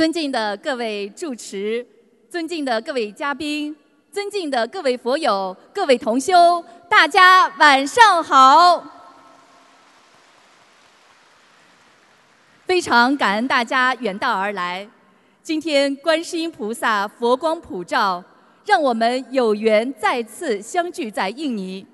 尊敬的各位主持，尊敬的各位嘉宾，尊敬的各位佛友、各位同修，大家晚上好！非常感恩大家远道而来。今天观世音菩萨佛光普照，让我们有缘再次相聚在印尼。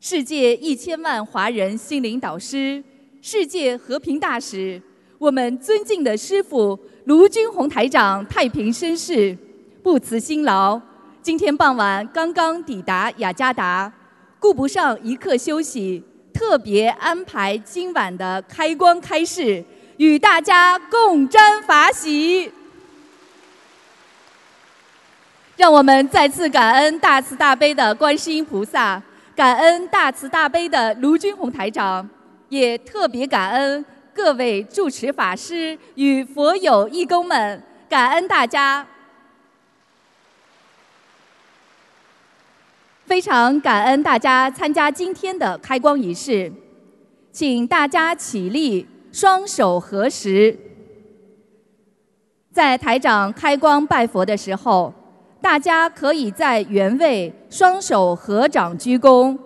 世界一千万华人心灵导师，世界和平大使，我们尊敬的师父。卢军宏台长太平绅士，不辞辛劳，今天傍晚刚刚抵达雅加达，顾不上一刻休息，特别安排今晚的开光开示，与大家共沾法喜。让我们再次感恩大慈大悲的观世音菩萨，感恩大慈大悲的卢军宏台长，也特别感恩。各位住持法师与佛友义工们，感恩大家！非常感恩大家参加今天的开光仪式，请大家起立，双手合十。在台长开光拜佛的时候，大家可以在原位双手合掌鞠躬。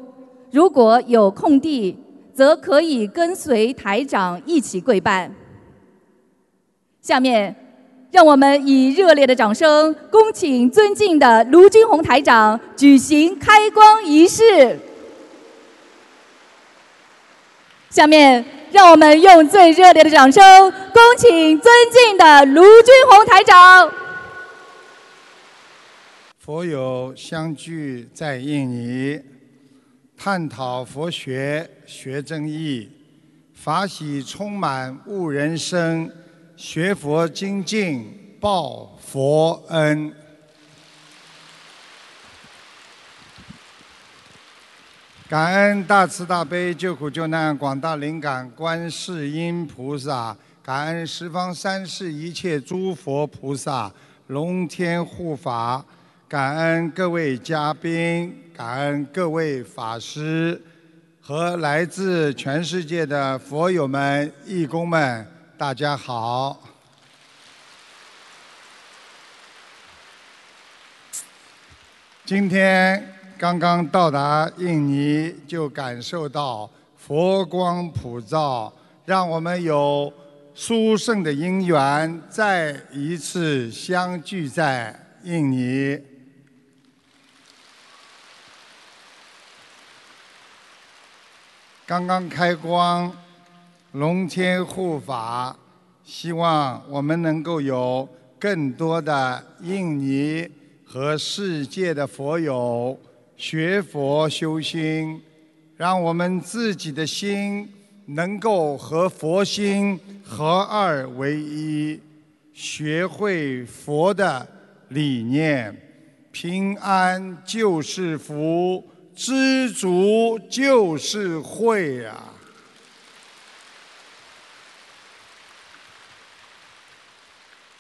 如果有空地，则可以跟随台长一起跪拜。下面，让我们以热烈的掌声，恭请尊敬的卢军宏台长举行开光仪式。下面，让我们用最热烈的掌声，恭请尊敬的卢军宏台长。佛友相聚在印尼。探讨佛学学真义，法喜充满悟人生，学佛精进报佛恩。感恩大慈大悲救苦救难广大灵感观世音菩萨，感恩十方三世一切诸佛菩萨龙天护法。感恩各位嘉宾，感恩各位法师和来自全世界的佛友们、义工们，大家好。今天刚刚到达印尼，就感受到佛光普照，让我们有殊胜的因缘，再一次相聚在印尼。刚刚开光，龙天护法，希望我们能够有更多的印尼和世界的佛友学佛修心，让我们自己的心能够和佛心合二为一，学会佛的理念，平安就是福。知足就是慧呀！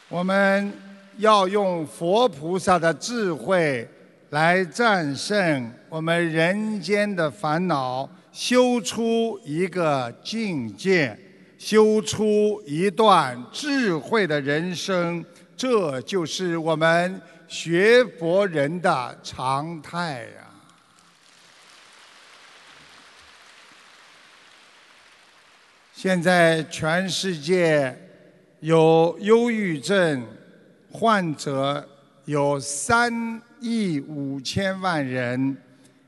我们要用佛菩萨的智慧来战胜我们人间的烦恼，修出一个境界，修出一段智慧的人生。这就是我们学佛人的常态呀！现在全世界有忧郁症患者有三亿五千万人，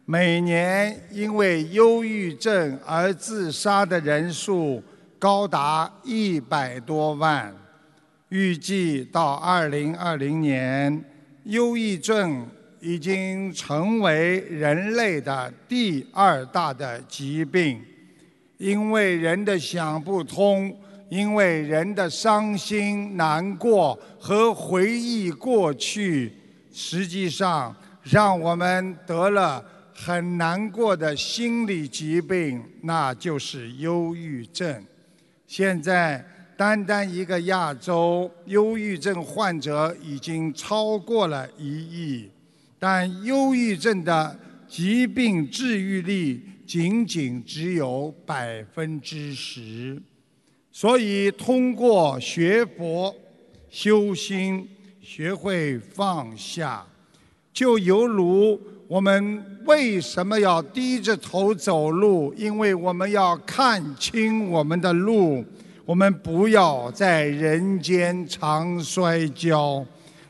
每年因为忧郁症而自杀的人数高达一百多万。预计到二零二零年，忧郁症已经成为人类的第二大的疾病。因为人的想不通，因为人的伤心难过和回忆过去，实际上让我们得了很难过的心理疾病，那就是忧郁症。现在单单一个亚洲，忧郁症患者已经超过了一亿，但忧郁症的疾病治愈率。仅仅只有百分之十，所以通过学佛、修心，学会放下，就犹如我们为什么要低着头走路？因为我们要看清我们的路，我们不要在人间常摔跤，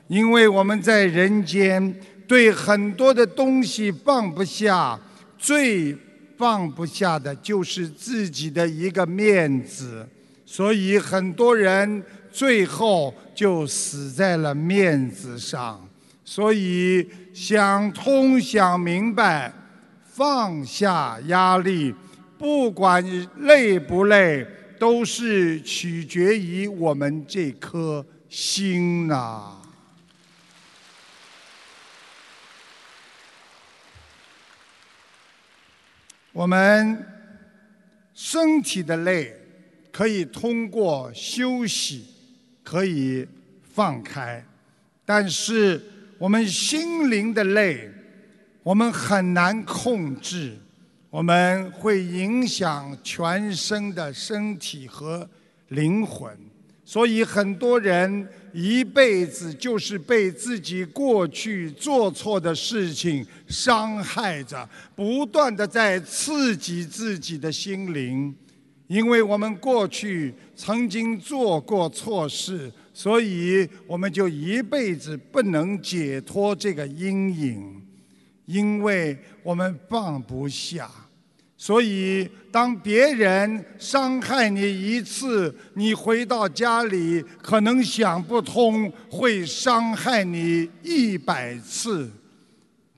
因为我们在人间对很多的东西放不下，最放不下的就是自己的一个面子，所以很多人最后就死在了面子上。所以想通、想明白，放下压力，不管累不累，都是取决于我们这颗心呐、我们身体的累可以通过休息可以放开，但是我们心灵的累，我们很难控制，我们会影响全身的身体和灵魂。所以很多人一辈子就是被自己过去做错的事情伤害着，不断的在刺激自己的心灵。因为我们过去曾经做过错事，所以我们就一辈子不能解脱这个阴影，因为我们放不下。所以，当别人伤害你一次，你回到家里可能想不通，会伤害你一百次。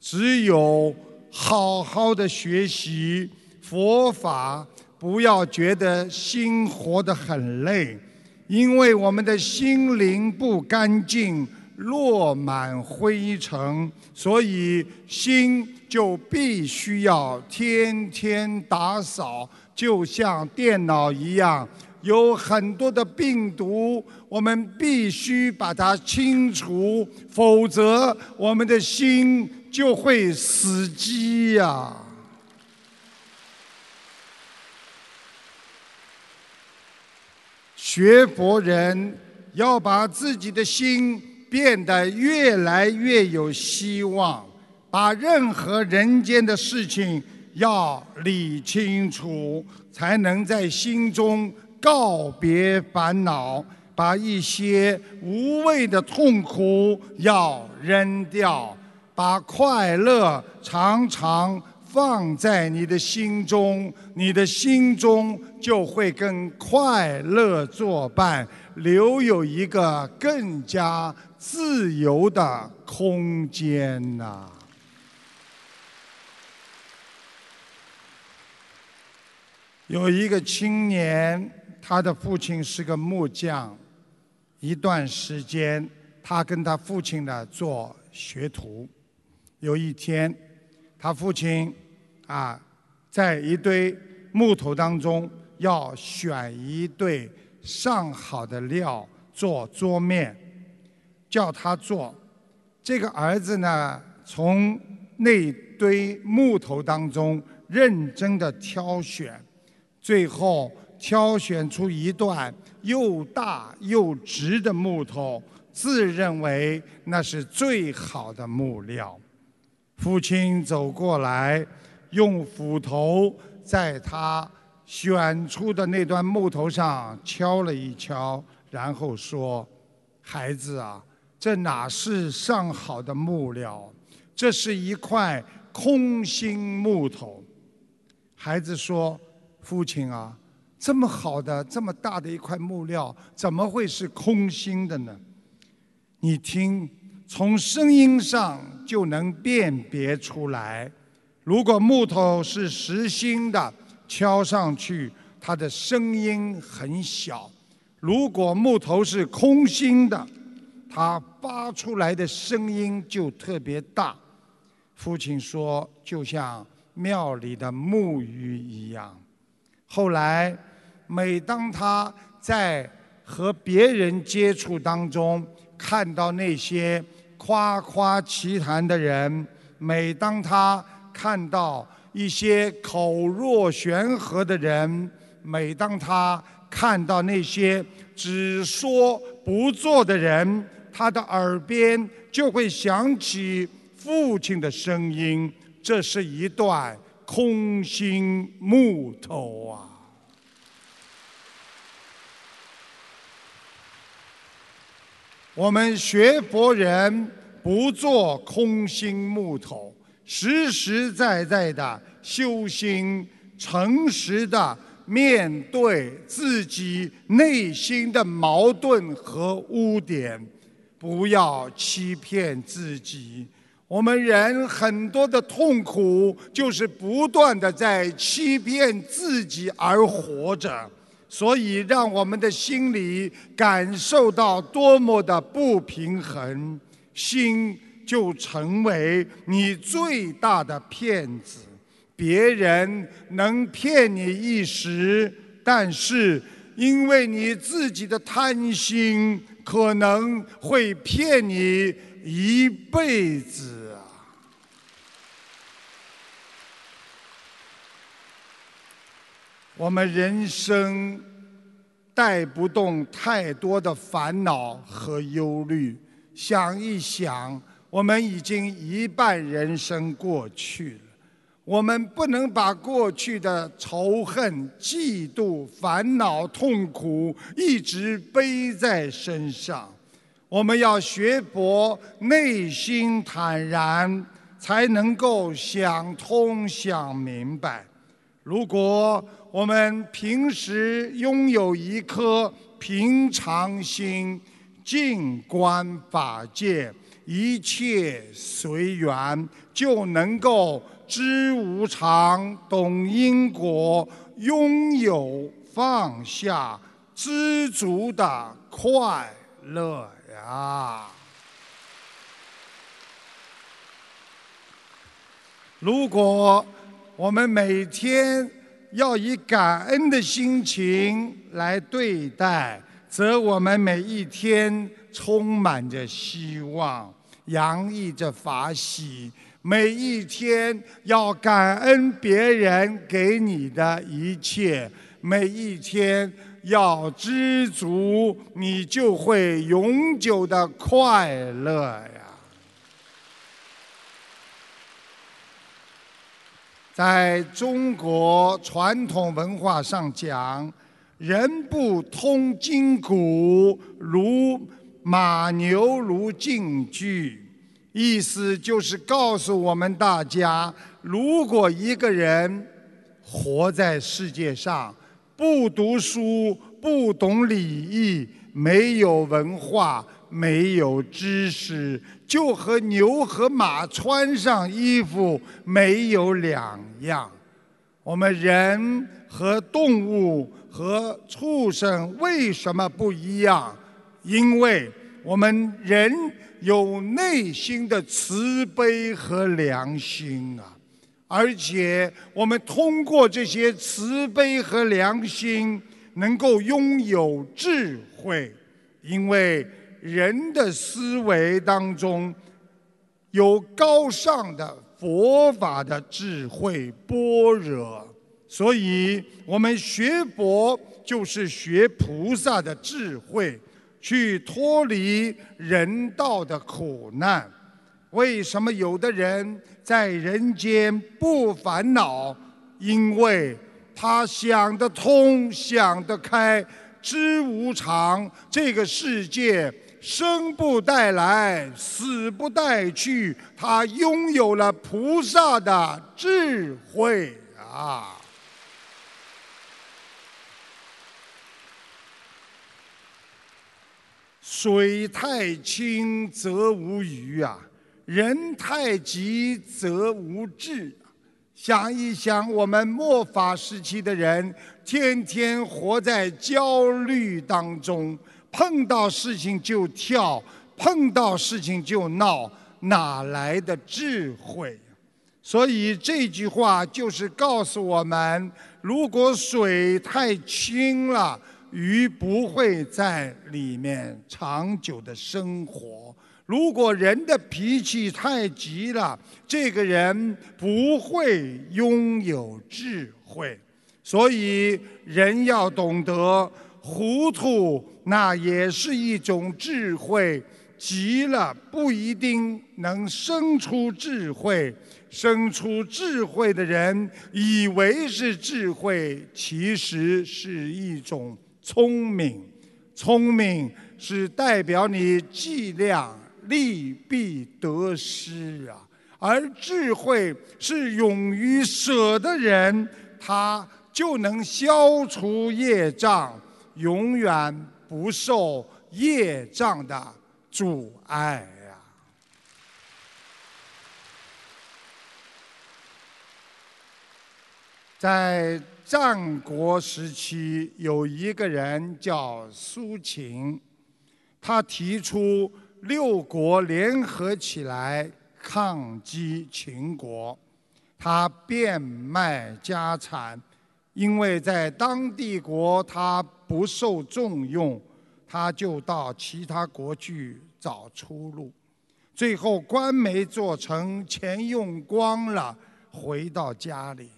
只有好好的学习佛法，不要觉得心活得很累，因为我们的心灵不干净，落满灰尘，所以心就必须要天天打扫，就像电脑一样，有很多的病毒，我们必须把它清除，否则我们的心就会死机呀、学佛人要把自己的心变得越来越有希望，把任何人间的事情要理清楚，才能在心中告别烦恼，把一些无谓的痛苦要扔掉，把快乐常常放在你的心中，你的心中就会跟快乐作伴，留有一个更加自由的空间呐、有一个青年，他的父亲是个木匠，一段时间，他跟他父亲呢做学徒。有一天，他父亲啊，在一堆木头当中要选一对上好的料做桌面，叫他做。这个儿子呢，从那堆木头当中认真的挑选，最后挑选出一段又大又直的木头，自认为那是最好的木料。父亲走过来，用斧头在他选出的那段木头上敲了一敲，然后说：“孩子啊，这哪是上好的木料？这是一块空心木头。”孩子说：“父亲啊，这么好的、这么大的一块木料，怎么会是空心的呢？你听，从声音上就能辨别出来。如果木头是实心的，敲上去它的声音很小；如果木头是空心的，它发出来的声音就特别大。父亲说，就像庙里的木鱼一样。后来，每当他在和别人接触当中，看到那些夸夸其谈的人，每当他看到一些口若悬河的人，每当他看到那些只说不做的人，他的耳边就会响起父亲的声音。这是一段空心木头啊！我们学佛人不做空心木头，实实在在的修心，诚实的面对自己内心的矛盾和污点，不要欺骗自己。我们人很多的痛苦，就是不断的在欺骗自己而活着。所以，让我们的心里感受到多么的不平衡，心就成为你最大的骗子。别人能骗你一时，但是因为你自己的贪心，可能会骗你一辈子啊！我们人生带不动太多的烦恼和忧虑。想一想，我们已经一半人生过去了，我们不能把过去的仇恨、嫉妒、烦恼、痛苦一直背在身上。我们要学佛，内心坦然，才能够想通、想明白。如果我们平时拥有一颗平常心，静观法界，一切随缘，就能够知无常、懂因果，拥有放下、知足的快乐呀！如果我们每天要以感恩的心情来对待，则我们每一天充满着希望，洋溢着法喜。每一天要感恩别人给你的一切，每一天要知足，你就会永久的快乐呀。在中国传统文化上讲，人不通筋骨，如马牛如竞具。意思就是告诉我们大家，如果一个人活在世界上，不读书、不懂礼义、没有文化、没有知识。就和牛和马穿上衣服没有两样。我们人和动物和畜生为什么不一样？因为我们人有内心的慈悲和良心啊，而且我们通过这些慈悲和良心，能够拥有智慧，因为。人的思维当中有高尚的佛法的智慧般若，所以我们学佛就是学菩萨的智慧，去脱离人道的苦难。为什么有的人在人间不烦恼？因为他想得通，想得开，知无常，这个世界。生不带来，死不带去，他拥有了菩萨的智慧啊！水太清则无鱼啊，人太急则无智。想一想，我们末法时期的人，天天活在焦虑当中。碰到事情就跳，碰到事情就闹，哪来的智慧？所以这句话就是告诉我们：如果水太清了，鱼不会在里面长久的生活；如果人的脾气太急了，这个人不会拥有智慧。所以人要懂得。糊涂那也是一种智慧。急了不一定能生出智慧，生出智慧的人以为是智慧，其实是一种聪明。聪明是代表你计量利弊得失啊，而智慧是勇于舍的人，他就能消除业障，永远不受业障的。阻碍呀！在战国时期，有一个人叫苏秦，他提出六国联合起来抗击秦国，他变卖家产，因为在当地国他不受重用。他就到其他国去找出路，最后官没做成，钱用光了，回到家里，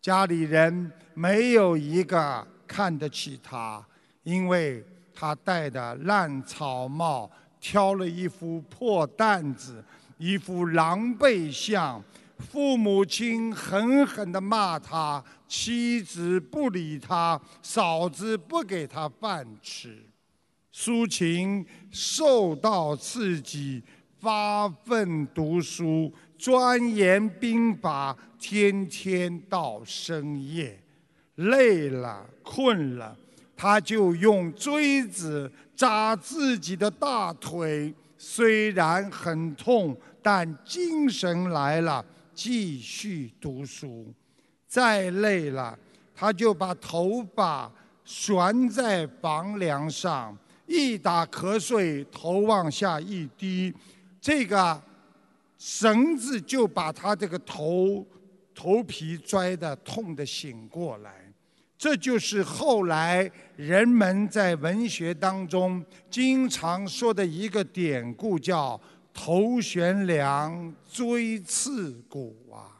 家里人没有一个看得起他，因为他戴的烂草帽，挑了一副破担子，一副狼狈相，父母亲狠狠地骂他，妻子不理他，嫂子不给他饭吃。苏秦受到刺激，发奋读书，钻研兵法，天天到深夜，累了困了，他就用锥子扎自己的大腿，虽然很痛，但精神来了，继续读书。再累了，他就把头发悬在房梁上。一打瞌睡，头往下一低，这个绳子就把他这个头头皮拽得痛得醒过来。这就是后来人们在文学当中经常说的一个典故，叫“头悬梁，锥刺股”啊。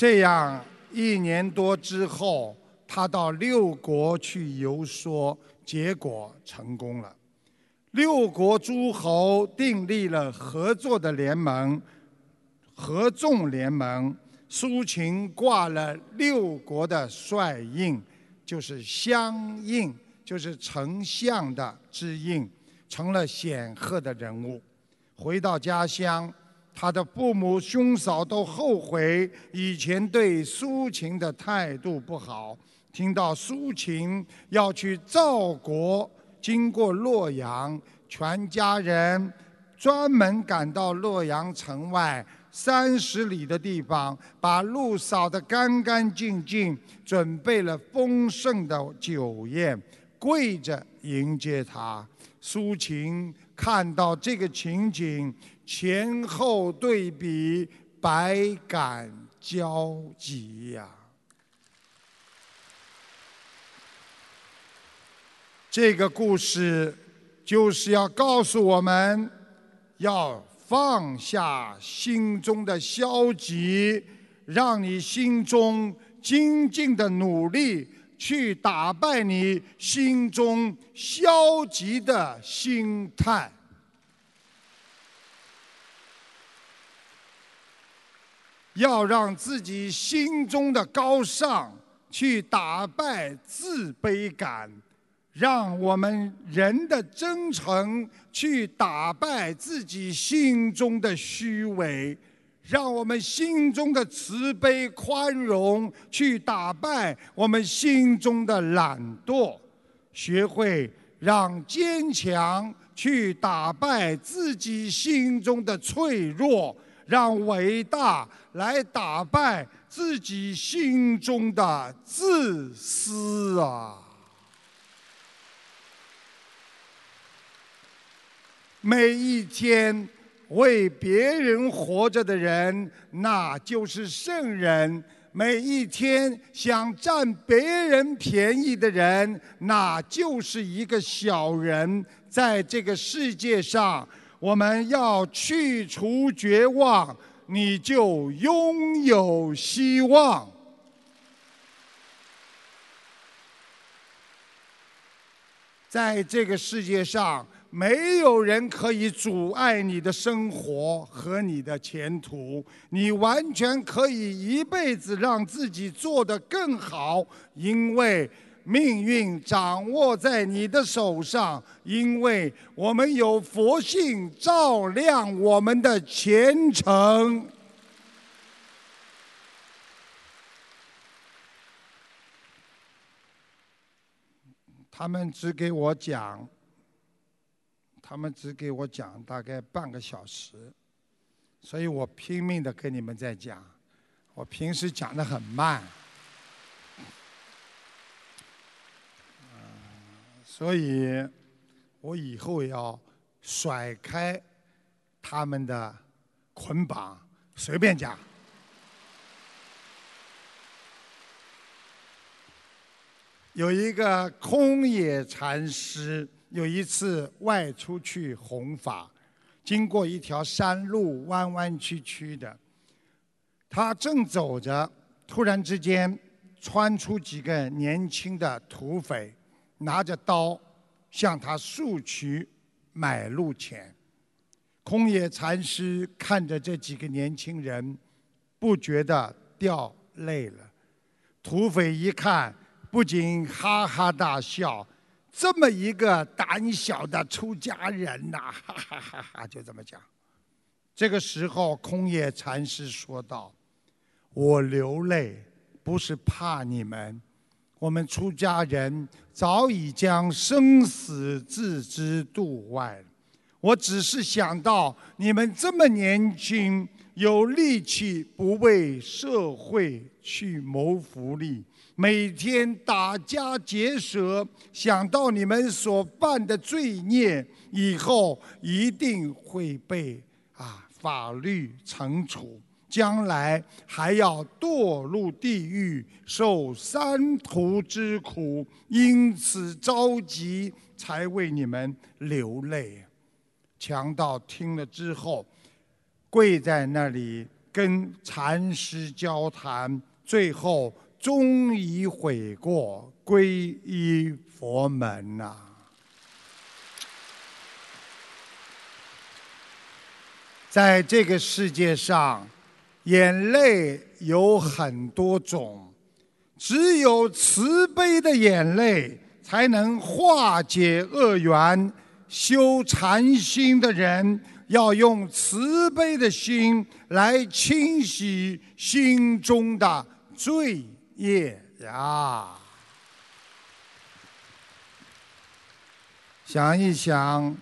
这样。一年多之后，他到六国去游说，结果成功了。六国诸侯订立了合作的联盟，合纵联盟。苏秦挂了六国的帅印，就是相印，就是丞相的之印，成了显赫的人物。回到家乡。他的父母、兄嫂都后悔以前对苏秦的态度不好。听到苏秦要去赵国，经过洛阳，全家人专门赶到洛阳城外三十里的地方，把路扫得干干净净，准备了丰盛的酒宴，跪着迎接他。苏秦看到这个情景。前后对比，百感交集呀！这个故事就是要告诉我们，要放下心中的消极，让你心中精进的努力，去打败你心中消极的心态。要让自己心中的高尚去打败自卑感，让我们人的真诚去打败自己心中的虚伪，让我们心中的慈悲宽容去打败我们心中的懒惰，学会让坚强去打败自己心中的脆弱。让伟大来打败自己心中的自私啊！每一天为别人活着的人，那就是圣人；每一天想占别人便宜的人，那就是一个小人。在这个世界上。我们要去除绝望，你就拥有希望。在这个世界上，没有人可以阻碍你的生活和你的前途。你完全可以一辈子让自己做得更好，因为命运掌握在你的手上。因为我们有佛性照亮我们的前程。他们只给我讲，他们只给我讲大概半个小时，所以我拼命的跟你们在讲。我平时讲的很慢，所以我以后要甩开他们的捆绑，随便讲。有一个空野禅师，有一次外出去弘法，经过一条山路，弯弯曲曲的。他正走着，突然之间窜出几个年轻的土匪，拿着刀向他索取买路钱。空野禅师看着这几个年轻人，不觉得掉泪了。土匪一看。不禁哈哈大笑，这么一个胆小的出家人呐，哈哈哈哈，就这么讲。这个时候，空野禅师说道：“我流泪不是怕你们，我们出家人早已将生死置之度外，我只是想到你们这么年轻，有力气，不为社会去谋福利。”每天打家劫舍，想到你们所犯的罪孽，以后一定会被啊法律惩处，将来还要堕入地狱，受三途之苦，因此着急，才为你们流泪。强盗听了之后，跪在那里跟禅师交谈，最后。终于悔过，皈依佛门呐！在这个世界上，眼泪有很多种，只有慈悲的眼泪才能化解恶缘。修禅心的人要用慈悲的心来清洗心中的罪。业呀！想一想，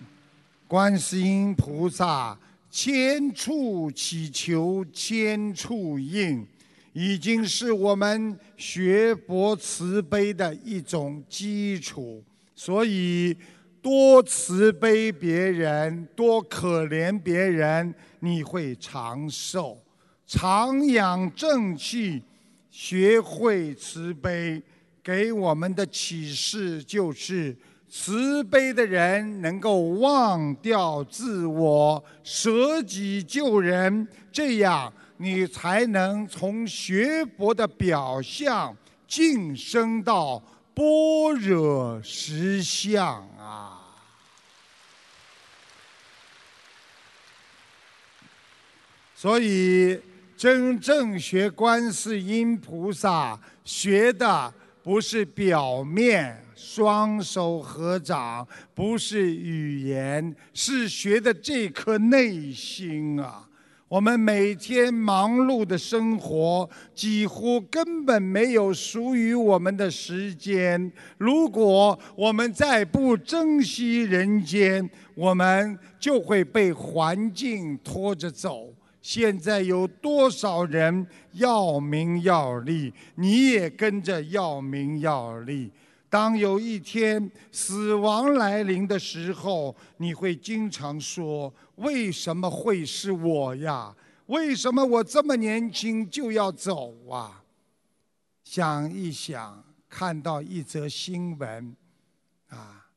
观世音菩萨千处祈求千处应，已经是我们学佛慈悲的一种基础。所以，多慈悲别人，多可怜别人，你会长寿，常养正气。学会慈悲，给我们的启示就是：慈悲的人能够忘掉自我，舍己救人，这样你才能从学佛的表象晋升到般若实相啊！所以。真正学观世音菩萨，学的不是表面，双手合掌，不是语言，是学的这颗内心啊！我们每天忙碌的生活，几乎根本没有属于我们的时间。如果我们再不珍惜人间，我们就会被环境拖着走。现在有多少人要名要利？你也跟着要名要利。当有一天死亡来临的时候，你会经常说：“为什么会是我呀？为什么我这么年轻就要走啊？”想一想，看到一则新闻，啊，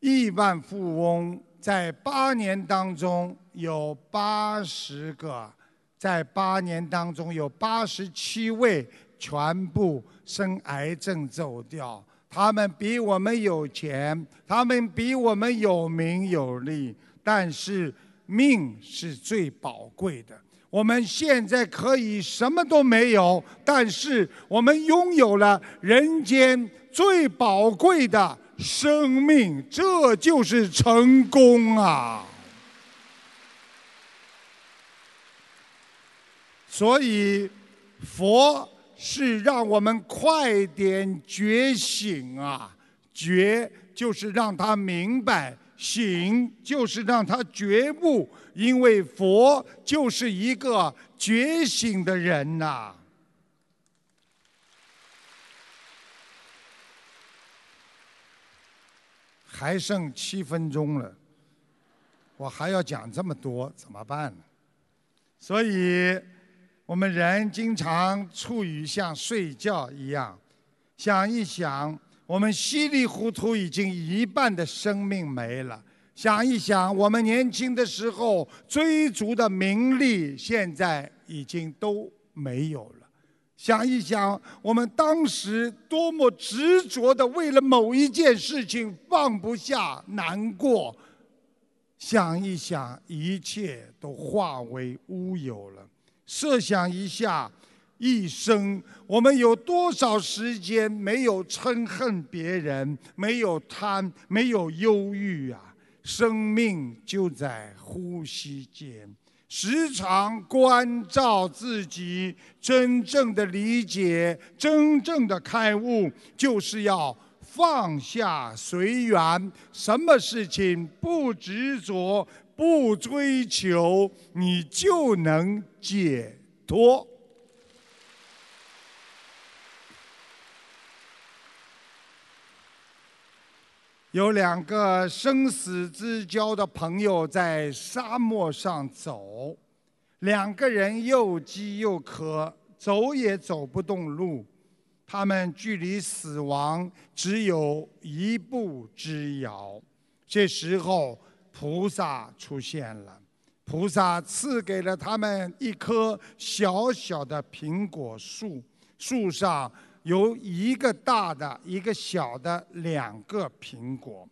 亿万富翁。在八年当中，有八十个在八年当中有八十七位全部生癌症走掉。他们比我们有钱，他们比我们有名有利，但是命是最宝贵的。我们现在可以什么都没有，但是我们拥有了人间最宝贵的生命，这就是成功啊！所以，佛是让我们快点觉醒啊！觉就是让他明白，醒就是让他觉悟，因为佛就是一个觉醒的人呐。还剩七分钟了，我还要讲这么多，怎么办？所以。我们人经常处于像睡觉一样，想一想，我们稀里糊涂已经一半的生命没了。想一想，我们年轻的时候追逐的名利，现在已经都没有了。想一想，我们当时多么执着的为了某一件事情放不下、难过。想一想，一切都化为乌有了。设想一下，一生我们有多少时间没有嗔恨别人，没有贪，没有忧郁啊？生命就在呼吸间，时常关照自己，真正的理解，真正的开悟，就是要放下随缘，什么事情不执着。不追求，你就能解脱。有两个生死之交的朋友在沙漠上走，两个人又饥又渴，走也走不动路，他们距离死亡只有一步之遥。这时候。菩萨出现了，菩萨赐给了他们一棵小小的苹果树，树上有一个大的，一个小的，两个苹果。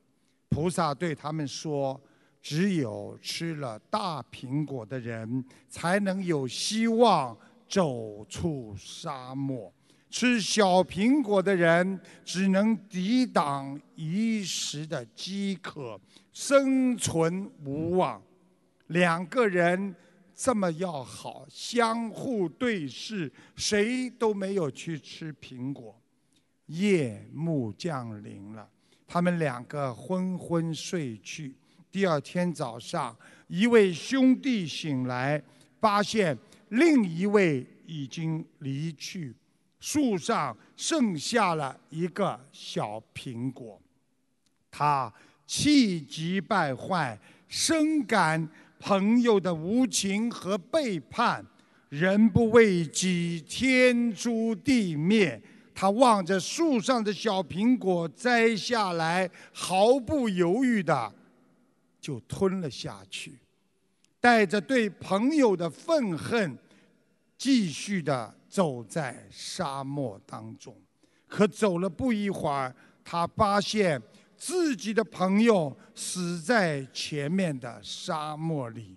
菩萨对他们说：“只有吃了大苹果的人，才能有希望走出沙漠；吃小苹果的人，只能抵挡一时的饥渴。”生存无望，两个人这么要好，相互对视，谁都没有去吃苹果。夜幕降临了，他们两个昏昏睡去。第二天早上，一位兄弟醒来，发现另一位已经离去，树上剩下了一个小苹果，他。气急败坏，深感朋友的无情和背叛，人不为己，天诛地灭。他望着树上的小苹果，摘下来，毫不犹豫的就吞了下去，带着对朋友的愤恨，继续的走在沙漠当中。可走了不一会儿，他发现。自己的朋友死在前面的沙漠里，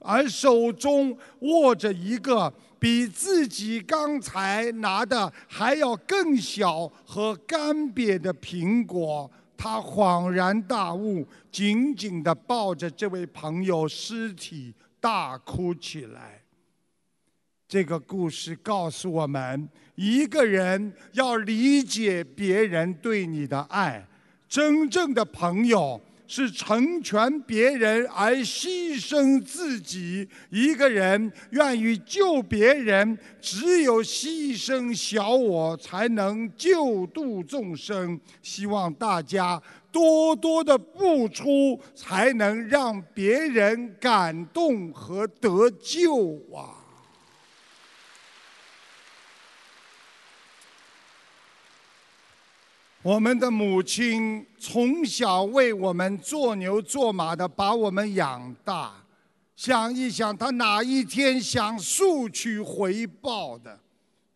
而手中握着一个比自己刚才拿的还要更小和干瘪的苹果，他恍然大悟，紧紧地抱着这位朋友尸体大哭起来。这个故事告诉我们：一个人要理解别人对你的爱。真正的朋友是成全别人而牺牲自己，一个人愿意救别人，只有牺牲小我，才能救度众生。希望大家多多的付出，才能让别人感动和得救啊！我们的母亲从小为我们做牛做马的把我们养大，想一想她哪一天想索取回报的。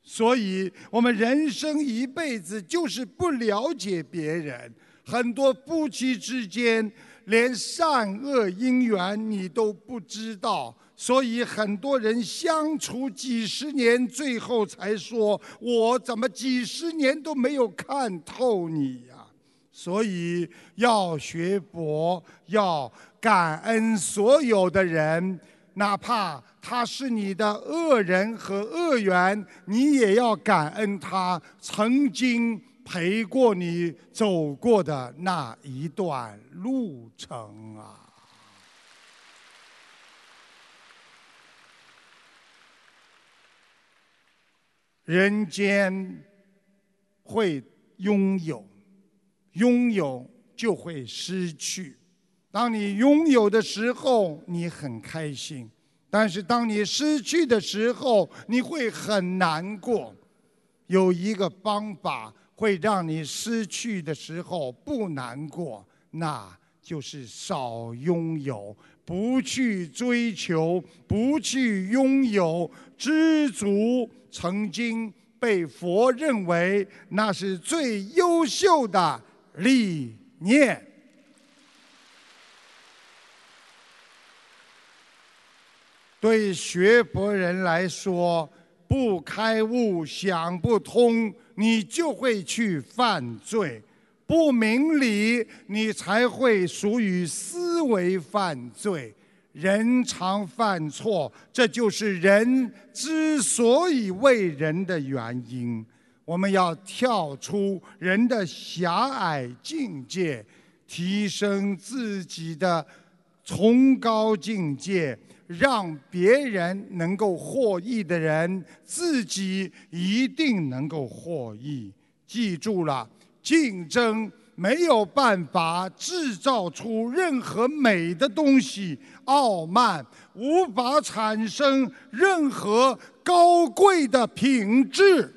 所以，我们人生一辈子就是不了解别人。很多夫妻之间连善恶因缘你都不知道，所以很多人相处几十年，最后才说：“我怎么几十年都没有看透你呀？”所以要学佛，要感恩所有的人。哪怕他是你的恶人和恶缘，你也要感恩他曾经陪过你走过的那一段路程啊！人间会拥有，拥有就会失去。当你拥有的时候，你很开心；但是当你失去的时候，你会很难过。有一个方法会让你失去的时候不难过，那就是少拥有，不去追求，不去拥有，知足。曾经被佛认为那是最优秀的理念。对学佛人来说，不开悟、想不通，你就会去犯罪；不明理，你才会属于思维犯罪。人常犯错，这就是人之所以为人的原因。我们要跳出人的狭隘境界，提升自己的崇高境界。让别人能够获益的人，自己一定能够获益。记住了，竞争没有办法制造出任何美的东西，傲慢无法产生任何高贵的品质。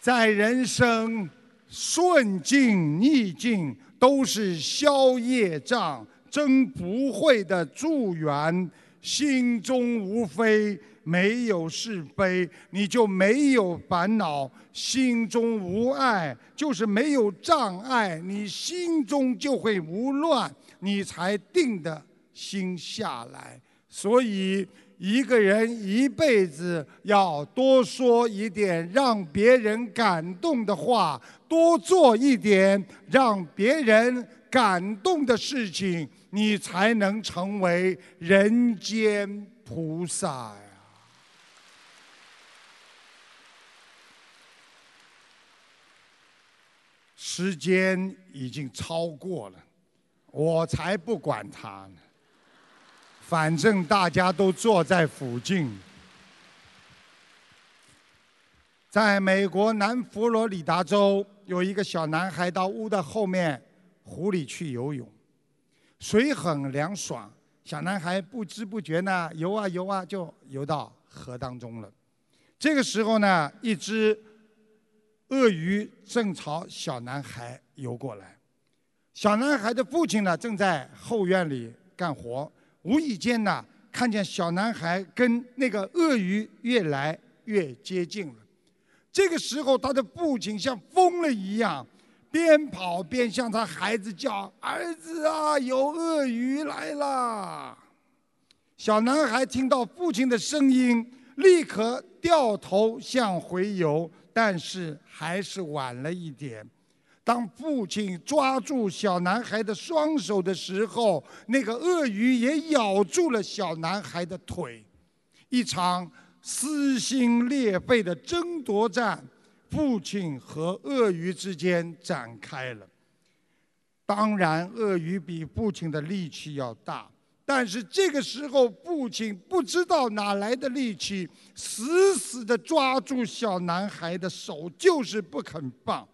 在人生顺境逆境。都是消业障、增不会的助缘。心中无非，没有是非，你就没有烦恼；心中无爱，就是没有障碍，你心中就会无乱，你才定的心下来。所以，一个人一辈子要多说一点让别人感动的话。多做一点让别人感动的事情，你才能成为人间菩萨呀！时间已经超过了，我才不管他呢。反正大家都坐在附近。在美国南佛罗里达州。有一个小男孩到屋的后面湖里去游泳，水很凉爽。小男孩不知不觉呢，游啊游啊，就游到河当中了。这个时候呢，一只鳄鱼正朝小男孩游过来。小男孩的父亲呢，正在后院里干活，无意间呢，看见小男孩跟那个鳄鱼越来越接近了。这个时候，他的父亲像疯了一样，边跑边向他孩子叫：“儿子啊，有鳄鱼来了！”小男孩听到父亲的声音，立刻掉头向回游，但是还是晚了一点。当父亲抓住小男孩的双手的时候，那个鳄鱼也咬住了小男孩的腿，一场。撕心裂肺的争夺战，父亲和鳄鱼之间展开了。当然，鳄鱼比父亲的力气要大，但是这个时候，父亲不知道哪来的力气，死死地抓住小男孩的手，就是不肯放。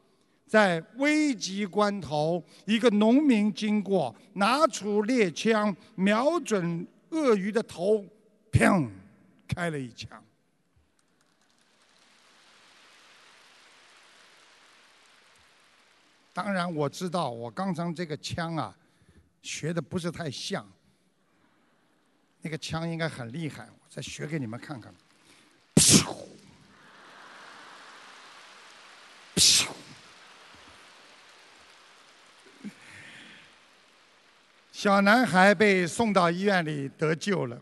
在危急关头，一个农民经过，拿出猎枪，瞄准鳄鱼的头，砰！开了一枪，当然我知道，我刚才这个枪啊，学的不是太像。那个枪应该很厉害，我再学给你们看看。小男孩被送到医院里得救了，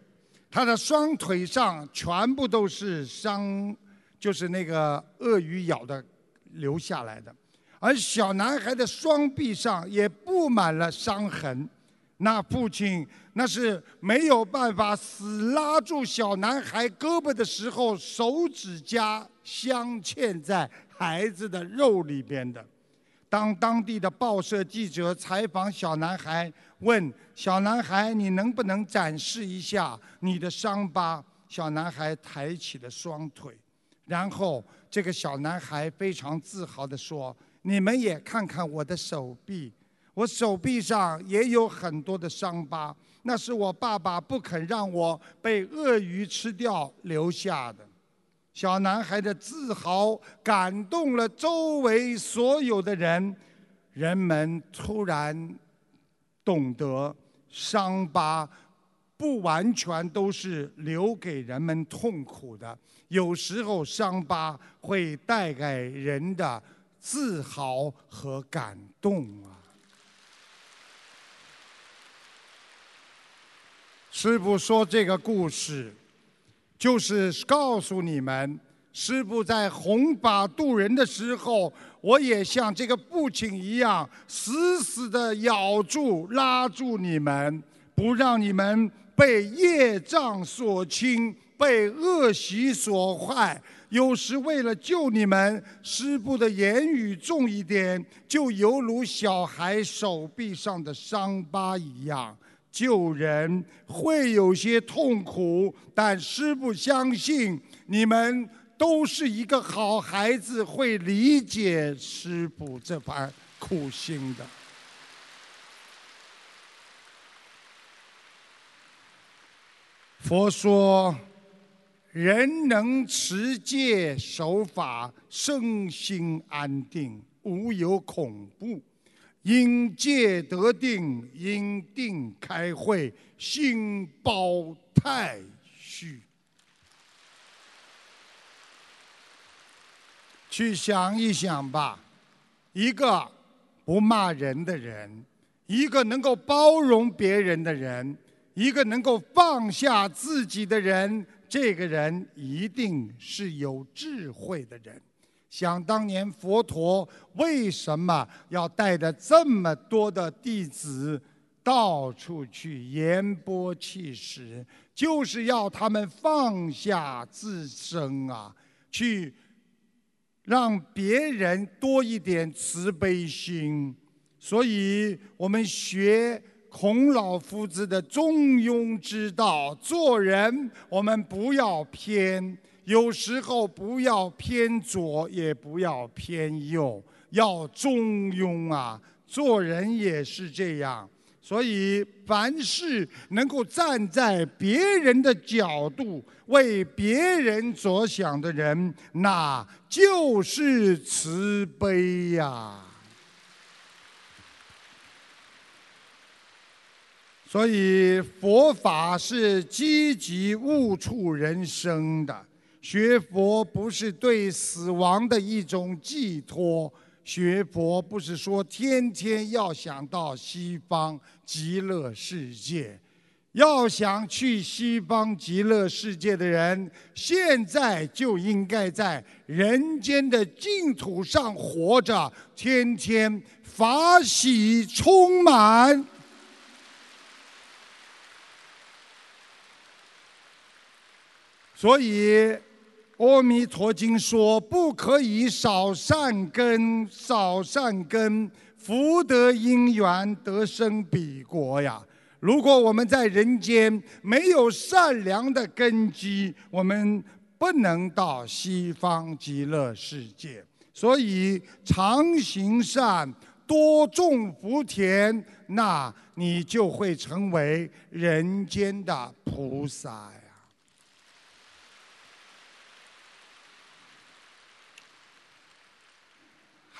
他的双腿上全部都是伤，就是那个鳄鱼咬的留下来的，而小男孩的双臂上也布满了伤痕。那父亲那是没有办法死拉住小男孩胳膊的时候，手指甲镶嵌在孩子的肉里边的。当当地的报社记者采访小男孩，问小男孩：“你能不能展示一下你的伤疤？”小男孩抬起了双腿，然后这个小男孩非常自豪地说：“你们也看看我的手臂，我手臂上也有很多的伤疤，那是我爸爸不肯让我被鳄鱼吃掉留下的。”小男孩的自豪感动了周围所有的人，人们突然懂得，伤疤不完全都是留给人们痛苦的，有时候伤疤会带给人的自豪和感动啊！师傅说这个故事。就是告诉你们，师傅在弘法度人的时候，我也像这个父亲一样，死死的咬住、拉住你们，不让你们被业障所侵，被恶习所坏。有时为了救你们，师傅的言语重一点，就犹如小孩手臂上的伤疤一样。救人会有些痛苦，但师部相信你们都是一个好孩子，会理解师部这番苦心的。佛说，人能持戒守法，身心安定，无有恐怖。因戒得定，因定开会，心包太虚。去想一想吧，一个不骂人的人，一个能够包容别人的人，一个能够放下自己的人，这个人一定是有智慧的人。想当年佛陀为什么要带着这么多的弟子到处去言播弃实，就是要他们放下自身啊，去让别人多一点慈悲心。所以我们学孔老夫子的中庸之道，做人我们不要偏。有时候不要偏左，也不要偏右，要中庸啊！做人也是这样。所以，凡是能够站在别人的角度为别人着想的人，那就是慈悲呀。所以，佛法是积极悟处人生的。学佛不是对死亡的一种寄托，学佛不是说天天要想到西方极乐世界。要想去西方极乐世界的人，现在就应该在人间的净土上活着，天天法喜充满。所以。《阿弥陀经》说：“不可以少善根，少善根，福德因缘得生彼国呀。如果我们在人间没有善良的根基，我们不能到西方极乐世界。所以，常行善，多种福田，那你就会成为人间的菩萨。”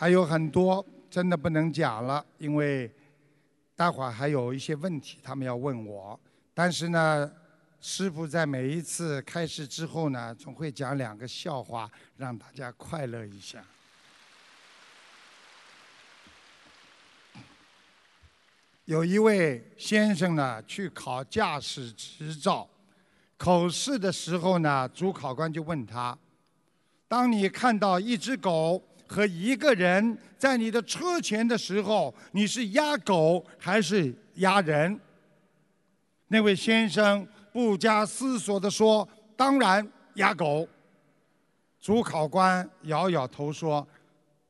还有很多真的不能讲了，因为待会儿还有一些问题他们要问我。但是呢，师傅在每一次开始之后呢，总会讲两个笑话，让大家快乐一下。有一位先生呢，去考驾驶执照，口试的时候呢，主考官就问他：“当你看到一只狗和一个人在你的车前的时候，你是压狗还是压人？”那位先生不加思索地说：“当然压狗。”主考官摇摇头说：“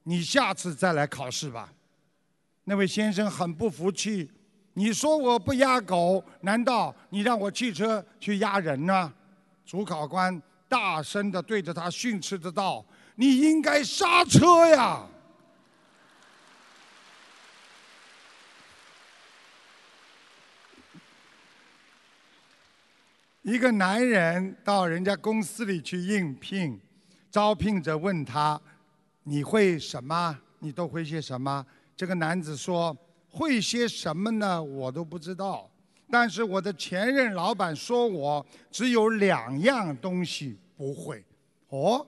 你下次再来考试吧。”那位先生很不服气，你说我不压狗，难道你让我汽车去压人呢？主考官大声地对着他训斥的道：“你应该刹车呀！”一个男人到人家公司里去应聘，招聘者问他：“你会什么？你都会些什么？”这个男子说：“会些什么呢？我都不知道。但是我的前任老板说我只有两样东西不会。”哦，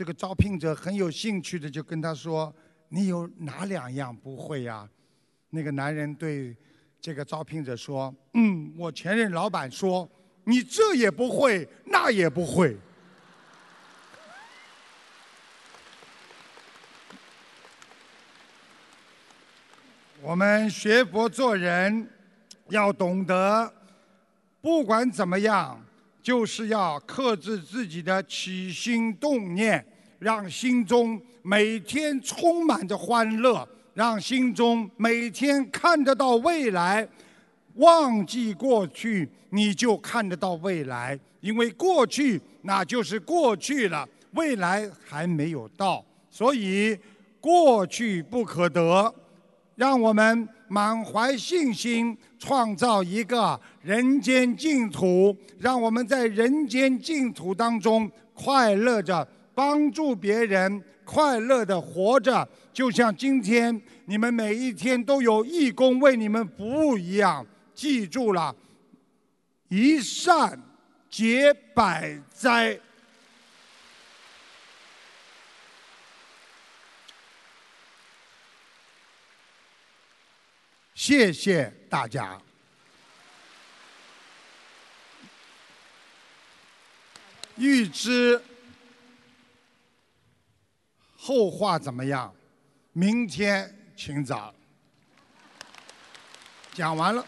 这个招聘者很有兴趣的就跟他说：“你有哪两样不会呀？”那个男人对这个招聘者说：“嗯，我前任老板说你这也不会，那也不会。”我们学佛做人，要懂得，不管怎么样，就是要克制自己的起心动念，让心中每天充满着欢乐，让心中每天看得到未来。忘记过去，你就看得到未来，因为过去那就是过去了，未来还没有到，所以过去不可得。让我们满怀信心，创造一个人间净土，让我们在人间净土当中快乐着，帮助别人，快乐的活着，就像今天你们每一天都有义工为你们服务一样。记住了，一善解百灾。谢谢大家。预知后话怎么样？明天请早。讲完了。